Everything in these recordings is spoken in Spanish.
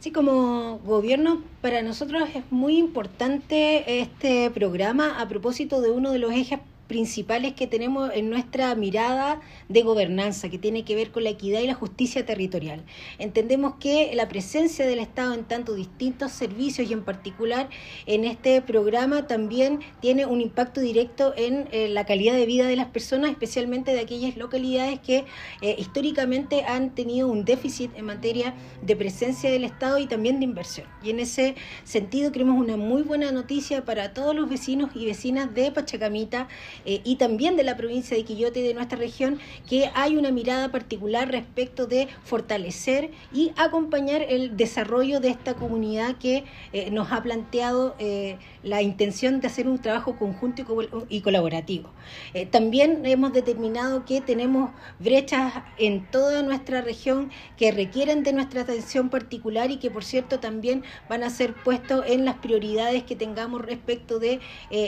Sí, como gobierno, para nosotros es muy importante este programa a propósito de uno de los ejes principales que tenemos en nuestra mirada de gobernanza, que tiene que ver con la equidad y la justicia territorial. Entendemos que la presencia del Estado en tanto distintos servicios y en particular en este programa también tiene un impacto directo en eh, la calidad de vida de las personas, especialmente de aquellas localidades que eh, históricamente han tenido un déficit en materia de presencia del Estado y también de inversión. Y en ese sentido creemos una muy buena noticia para todos los vecinos y vecinas de Pachacamita eh, y también de la provincia de Quillote y de nuestra región, que hay una mirada particular respecto de fortalecer y acompañar el desarrollo de esta comunidad que eh, nos ha planteado eh, la intención de hacer un trabajo conjunto y colaborativo. también hemos determinado que tenemos brechas en toda nuestra región que requieren de nuestra atención particular y que por cierto también van a ser puestos en las prioridades que tengamos respecto de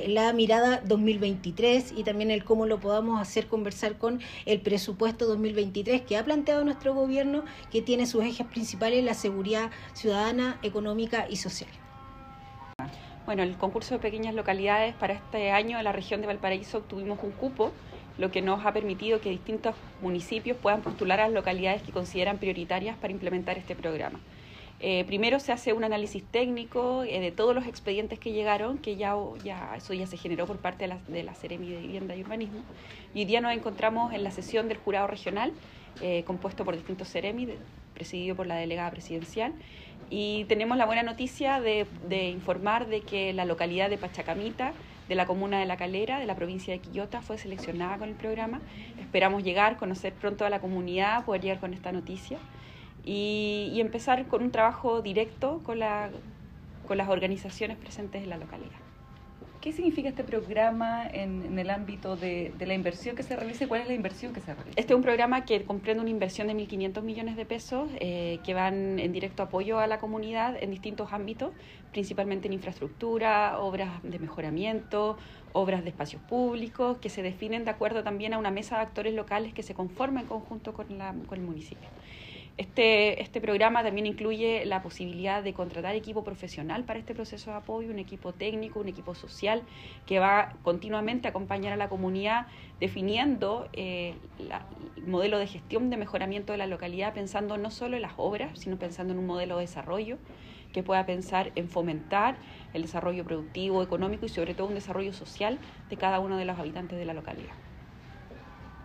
la mirada 2023 y también el cómo lo podamos hacer conversar con el presupuesto 2023 que ha planteado nuestro gobierno, que tiene sus ejes principales la seguridad ciudadana, económica y social. Bueno, el concurso de pequeñas localidades para este año en la región de Valparaíso obtuvimos un cupo, lo que nos ha permitido que distintos municipios puedan postular a las localidades que consideran prioritarias para implementar este programa. Eh, primero se hace un análisis técnico eh, de todos los expedientes que llegaron, que ya, eso ya se generó por parte de la, de la Seremi de Vivienda y Urbanismo. Y hoy día nos encontramos en la sesión del jurado regional, eh, compuesto por distintos Seremi, presidido por la delegada presidencial. Y tenemos la buena noticia de, de, informar de que la localidad de Pachacamita, de la comuna de La Calera, de la provincia de Quillota, fue seleccionada con el programa. Esperamos llegar, conocer pronto a la comunidad, poder llegar con esta noticia y, empezar con un trabajo directo con, la, con las organizaciones presentes en la localidad. ¿Qué significa este programa en, el ámbito de, la inversión que se realiza y cuál es la inversión que se realiza? Este es un programa que comprende una inversión de 1.500 millones de pesos eh, que van en directo apoyo a la comunidad en distintos ámbitos, principalmente en infraestructura, obras de mejoramiento, obras de espacios públicos, que se definen de acuerdo también a una mesa de actores locales que se conforma en conjunto con, la, con el municipio. Este, este programa también incluye la posibilidad de contratar equipo profesional para este proceso de apoyo, un equipo técnico, un equipo social que va continuamente a acompañar a la comunidad definiendo eh, el modelo de gestión de mejoramiento de la localidad, pensando no solo en las obras, sino pensando en un modelo de desarrollo que pueda pensar en fomentar el desarrollo productivo, económico y sobre todo un desarrollo social de cada uno de los habitantes de la localidad.